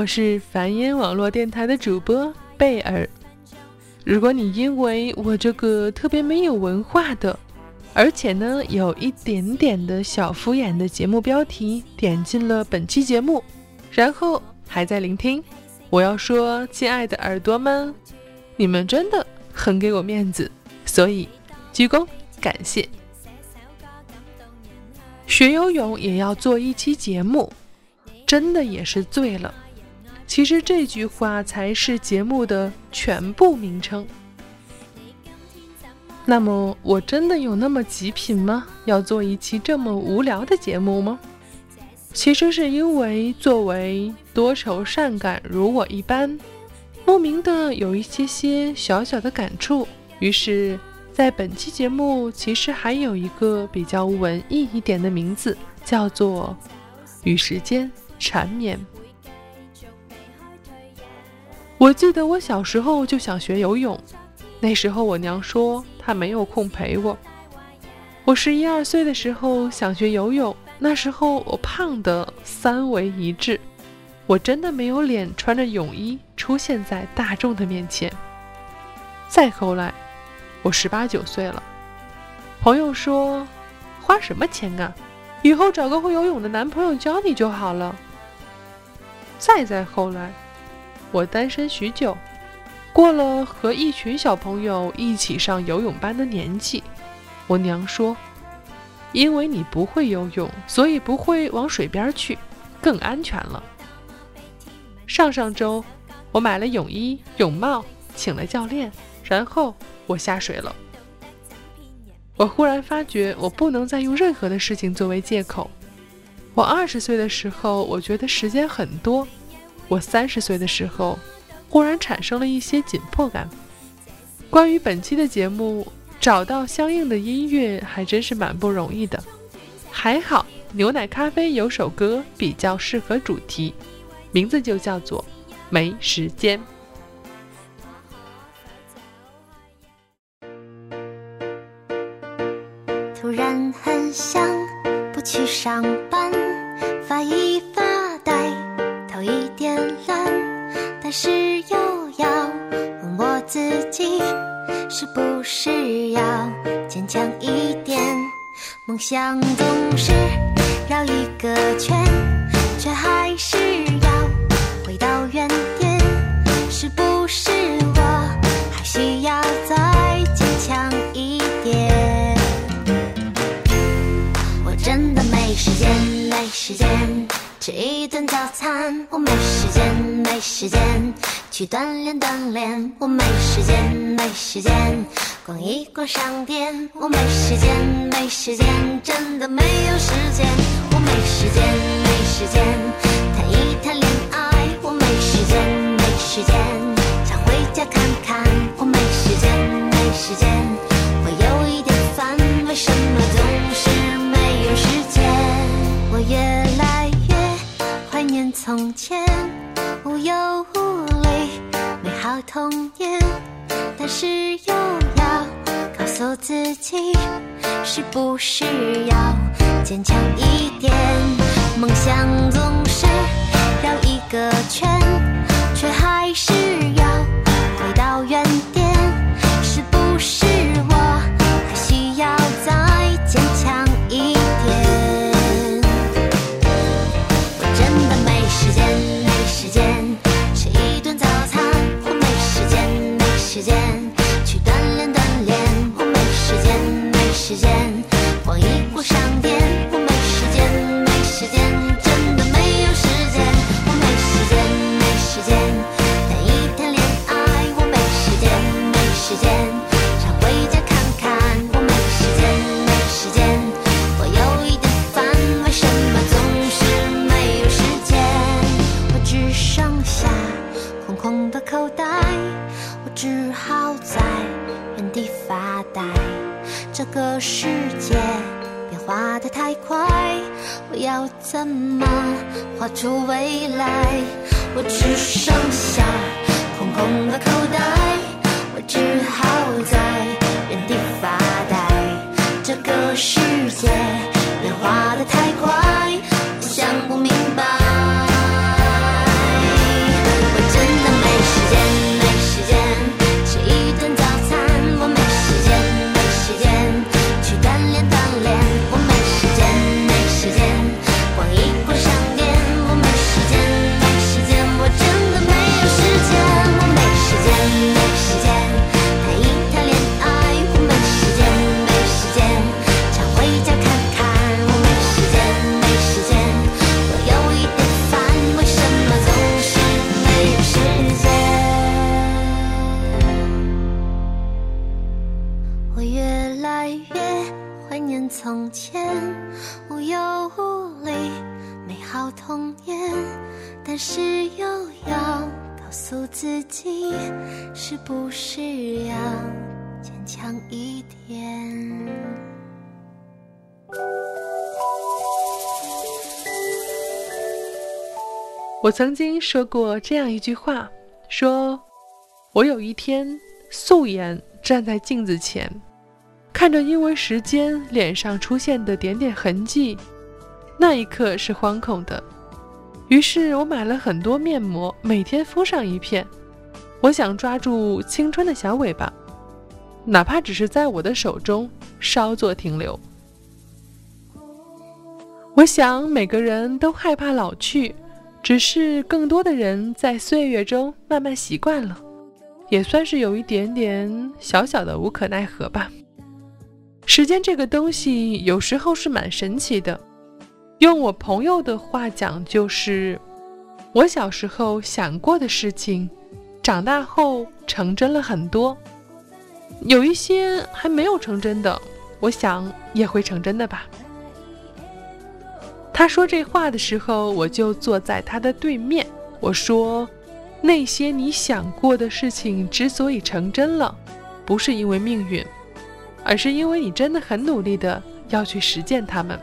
我是繁音网络电台的主播贝尔。如果你因为我这个特别没有文化的，而且呢有一点点的小敷衍的节目标题点进了本期节目，然后还在聆听，我要说，亲爱的耳朵们，你们真的很给我面子，所以鞠躬感谢。学游泳也要做一期节目，真的也是醉了。其实这句话才是节目的全部名称。那么我真的有那么极品吗？要做一期这么无聊的节目吗？其实是因为作为多愁善感如我一般，莫名的有一些些小小的感触，于是。在本期节目，其实还有一个比较文艺一点的名字，叫做《与时间缠绵》。我记得我小时候就想学游泳，那时候我娘说她没有空陪我。我十一二岁的时候想学游泳，那时候我胖的三围一致，我真的没有脸穿着泳衣出现在大众的面前。再后来。我十八九岁了，朋友说：“花什么钱啊？以后找个会游泳的男朋友教你就好了。”再再后来，我单身许久，过了和一群小朋友一起上游泳班的年纪，我娘说：“因为你不会游泳，所以不会往水边去，更安全了。”上上周，我买了泳衣、泳帽，请了教练，然后。我下水了。我忽然发觉，我不能再用任何的事情作为借口。我二十岁的时候，我觉得时间很多；我三十岁的时候，忽然产生了一些紧迫感。关于本期的节目，找到相应的音乐还真是蛮不容易的。还好，牛奶咖啡有首歌比较适合主题，名字就叫做《没时间》。突然很想不去上你是不是要坚强一点？梦想总是绕一个圈却还是要回到原点。是不是我还需要再坚强一点？我真的没时间没时间吃一顿早餐。我没时间没时间去锻炼锻炼，我没时间，没时间逛一逛商店，我没时间，没时间真的没有时间，我没时间，没时间谈一谈恋爱，我没时间，没时间想回家看看，我没时间，没时间会有一点烦，为什么总是没有时间？我越来越怀念从前容颜，但是又要告诉自己，是不是要坚强一点？梦想总是绕一个圈，个世界变化的太快，我要怎么画出未来？我只剩下空空的口袋，我只好在原地发呆。这个世界变化的太快，我曾经说过这样一句话，说我有一天素颜站在镜子前。看着因为时间脸上出现的点点痕迹，那一刻是惶恐的。于是我买了很多面膜，每天敷上一片。我想抓住青春的小尾巴，哪怕只是在我的手中稍作停留。我想每个人都害怕老去，只是更多的人在岁月中慢慢习惯了，也算是有一点点小小的无可奈何吧。时间这个东西有时候是蛮神奇的，用我朋友的话讲，就是我小时候想过的事情，长大后成真了很多，有一些还没有成真的，我想也会成真的吧。他说这话的时候，我就坐在他的对面。我说，那些你想过的事情之所以成真了，不是因为命运。而是因为你真的很努力的要去实践它们。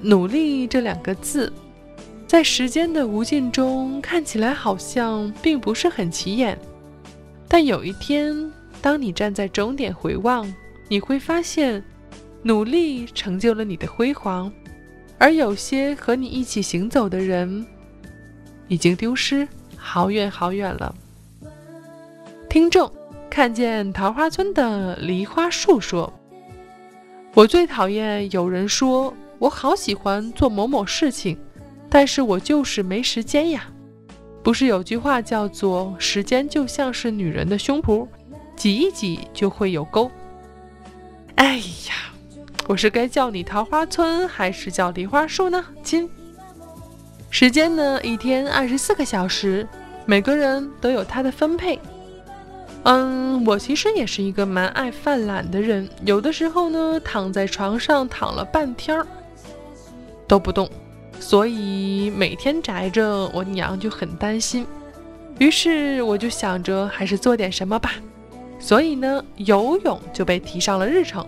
努力这两个字，在时间的无尽中看起来好像并不是很起眼，但有一天，当你站在终点回望，你会发现，努力成就了你的辉煌，而有些和你一起行走的人，已经丢失好远好远了。听众。看见桃花村的梨花树说：“我最讨厌有人说我好喜欢做某某事情，但是我就是没时间呀。不是有句话叫做‘时间就像是女人的胸脯，挤一挤就会有沟’？哎呀，我是该叫你桃花村还是叫梨花树呢，亲？时间呢？一天二十四个小时，每个人都有他的分配。”嗯，我其实也是一个蛮爱犯懒的人，有的时候呢，躺在床上躺了半天儿都不动，所以每天宅着，我娘就很担心。于是我就想着还是做点什么吧，所以呢，游泳就被提上了日程，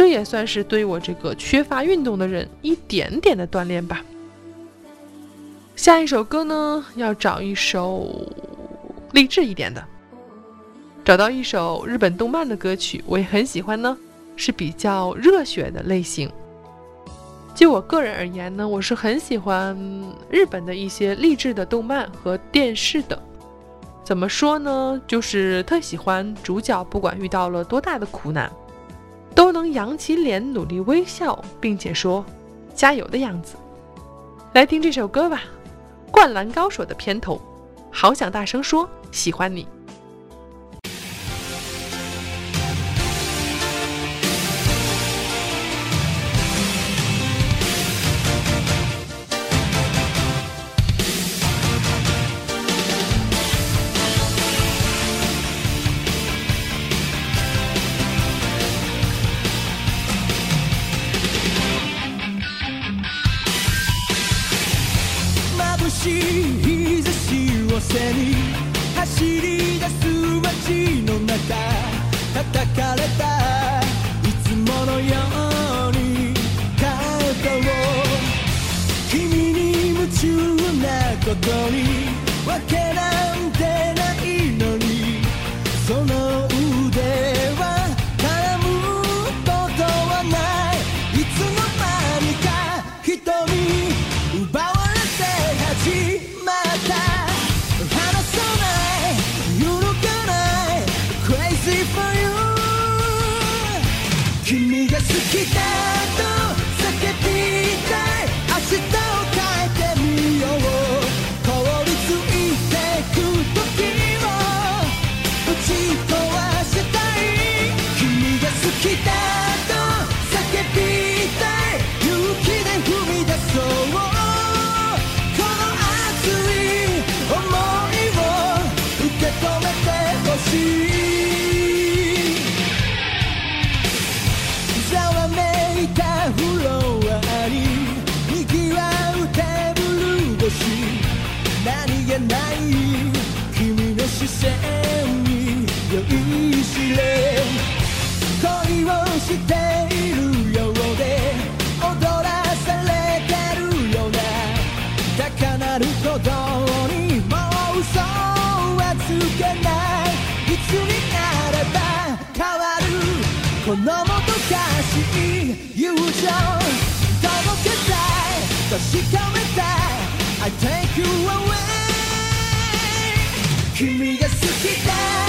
这也算是对我这个缺乏运动的人一点点的锻炼吧。下一首歌呢，要找一首励志一点的。找到一首日本动漫的歌曲，我也很喜欢呢，是比较热血的类型。就我个人而言呢，我是很喜欢日本的一些励志的动漫和电视的。怎么说呢？就是特喜欢主角不管遇到了多大的苦难，都能扬起脸努力微笑，并且说加油的样子。来听这首歌吧，《灌篮高手》的片头，好想大声说喜欢你。このもどかしい友情届けたい確かめたい I take you away 君が好きだ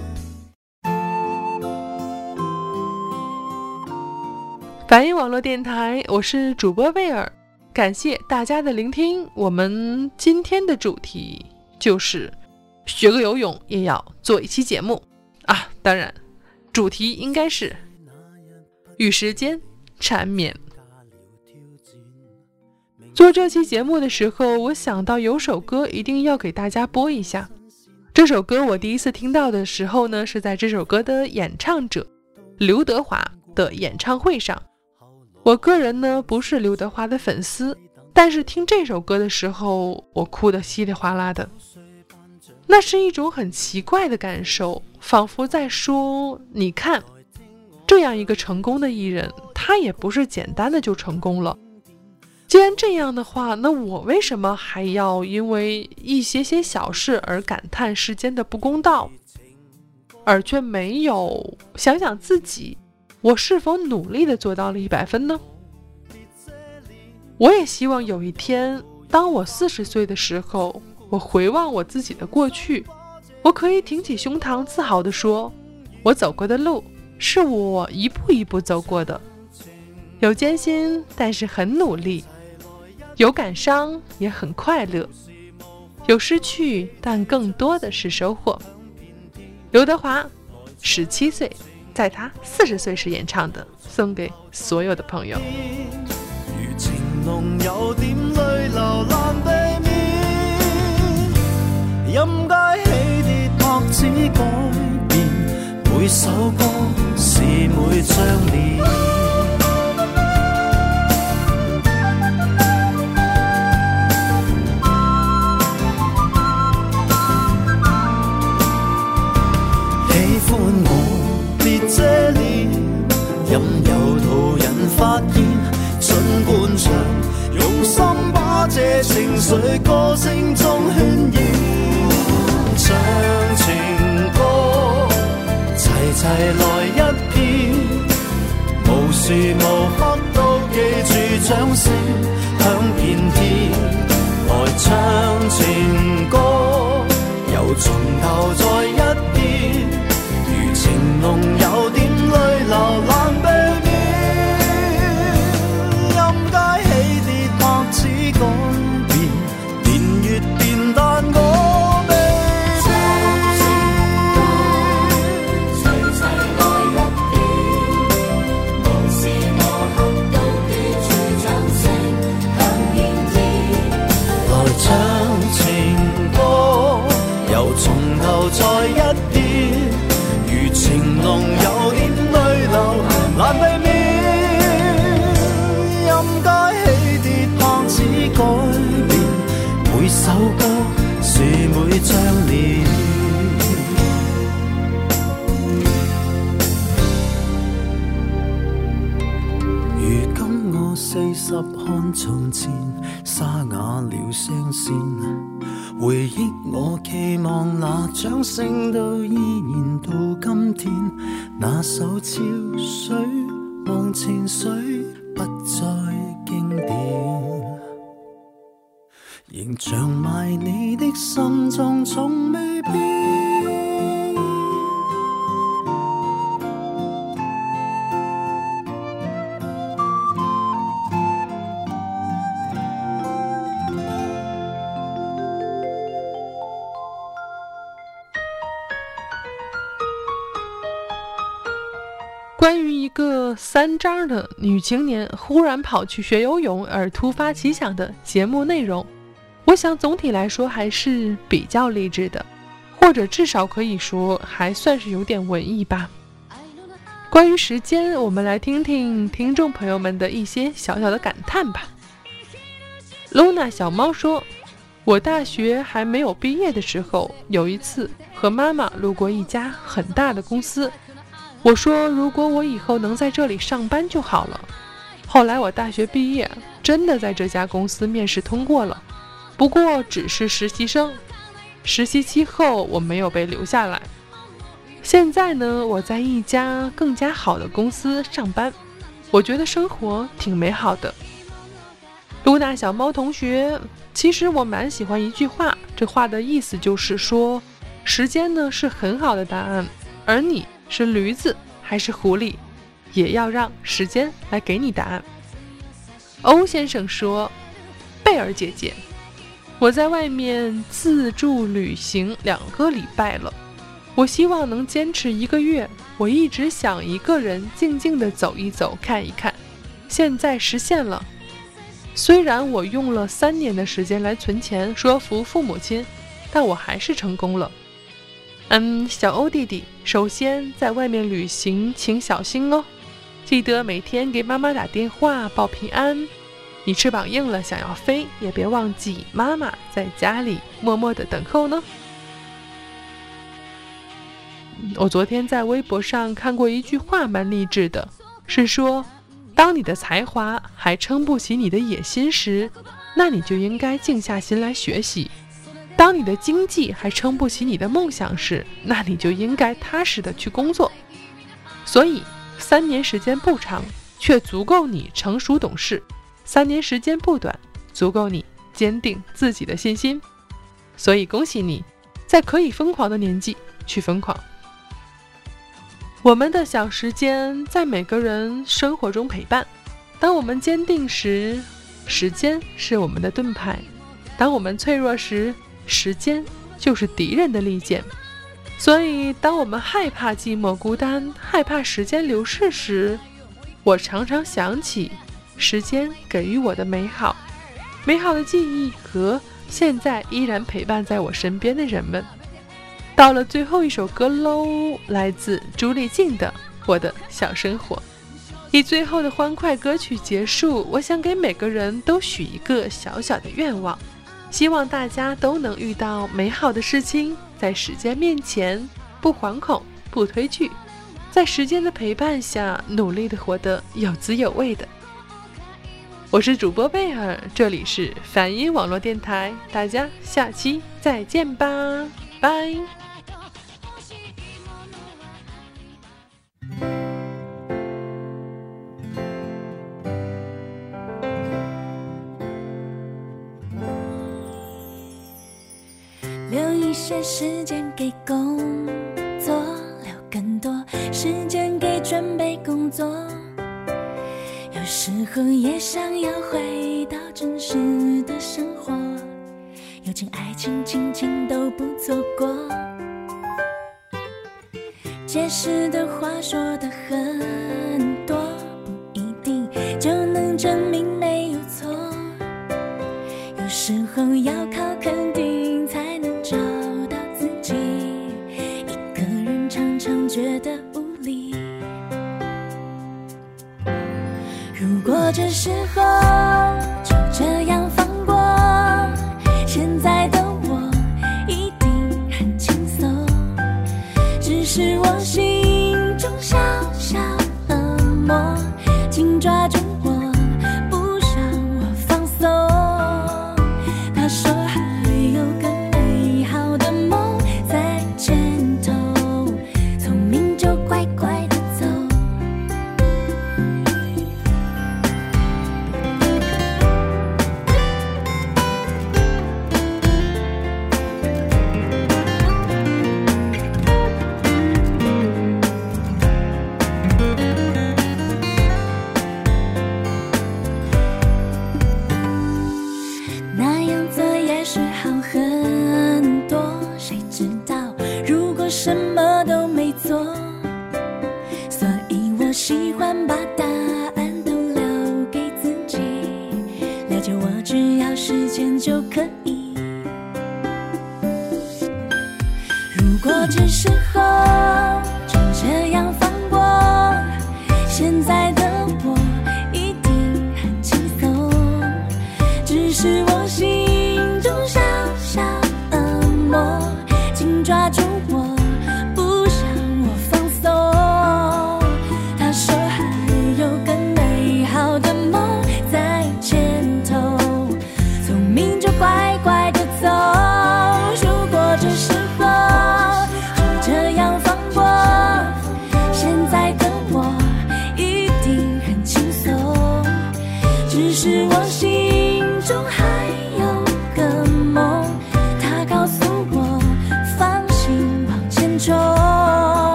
梵音网络电台，我是主播贝尔，感谢大家的聆听。我们今天的主题就是学个游泳也要做一期节目啊！当然，主题应该是与时间缠绵。做这期节目的时候，我想到有首歌一定要给大家播一下。这首歌我第一次听到的时候呢，是在这首歌的演唱者刘德华的演唱会上。我个人呢不是刘德华的粉丝，但是听这首歌的时候，我哭得稀里哗啦的。那是一种很奇怪的感受，仿佛在说：“你看，这样一个成功的艺人，他也不是简单的就成功了。既然这样的话，那我为什么还要因为一些些小事而感叹世间的不公道，而却没有想想自己？”我是否努力的做到了一百分呢？我也希望有一天，当我四十岁的时候，我回望我自己的过去，我可以挺起胸膛，自豪地说：“我走过的路是我一步一步走过的，有艰辛，但是很努力；有感伤，也很快乐；有失去，但更多的是收获。”刘德华，十七岁。在他四十岁时演唱的，送给所有的朋友。如情浓有点泪流难避免，音阶起跌拍子改变，每首歌是每张四十看从前，沙哑了声线。回忆我期望那掌声都依然到今天。那首潮水忘情水不再经典，仍像埋你的心中从未三张的女青年忽然跑去学游泳而突发奇想的节目内容，我想总体来说还是比较励志的，或者至少可以说还算是有点文艺吧。关于时间，我们来听听听众朋友们的一些小小的感叹吧。Luna 小猫说：“我大学还没有毕业的时候，有一次和妈妈路过一家很大的公司。”我说：“如果我以后能在这里上班就好了。”后来我大学毕业，真的在这家公司面试通过了，不过只是实习生。实习期后我没有被留下来。现在呢，我在一家更加好的公司上班，我觉得生活挺美好的。露娜小猫同学，其实我蛮喜欢一句话，这话的意思就是说，时间呢是很好的答案，而你。是驴子还是狐狸，也要让时间来给你答案。欧先生说：“贝尔姐姐，我在外面自助旅行两个礼拜了，我希望能坚持一个月。我一直想一个人静静的走一走，看一看，现在实现了。虽然我用了三年的时间来存钱，说服父母亲，但我还是成功了。”嗯，小欧弟弟，首先在外面旅行请小心哦，记得每天给妈妈打电话报平安。你翅膀硬了想要飞，也别忘记妈妈在家里默默的等候呢。我昨天在微博上看过一句话，蛮励志的，是说，当你的才华还撑不起你的野心时，那你就应该静下心来学习。当你的经济还撑不起你的梦想时，那你就应该踏实的去工作。所以，三年时间不长，却足够你成熟懂事；三年时间不短，足够你坚定自己的信心。所以，恭喜你，在可以疯狂的年纪去疯狂。我们的小时间在每个人生活中陪伴。当我们坚定时，时间是我们的盾牌；当我们脆弱时，时间就是敌人的利剑，所以当我们害怕寂寞孤单、害怕时间流逝时，我常常想起时间给予我的美好、美好的记忆和现在依然陪伴在我身边的人们。到了最后一首歌喽，来自朱丽静的《我的小生活》，以最后的欢快歌曲结束。我想给每个人都许一个小小的愿望。希望大家都能遇到美好的事情，在时间面前不惶恐、不推拒，在时间的陪伴下努力的活得有滋有味的。我是主播贝尔，这里是梵音网络电台，大家下期再见吧，拜。时间给工作留更多时间给准备工作有时候也想要回到真实的生活。友情爱情亲情都不错过解释的话说的很觉得无力。如果这时候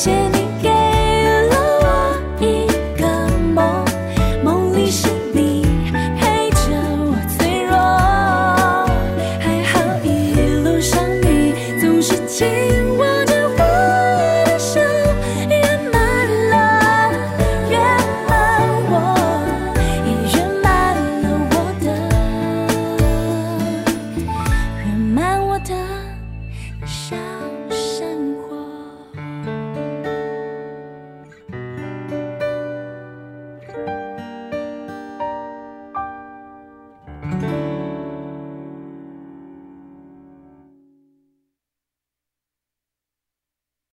谢你。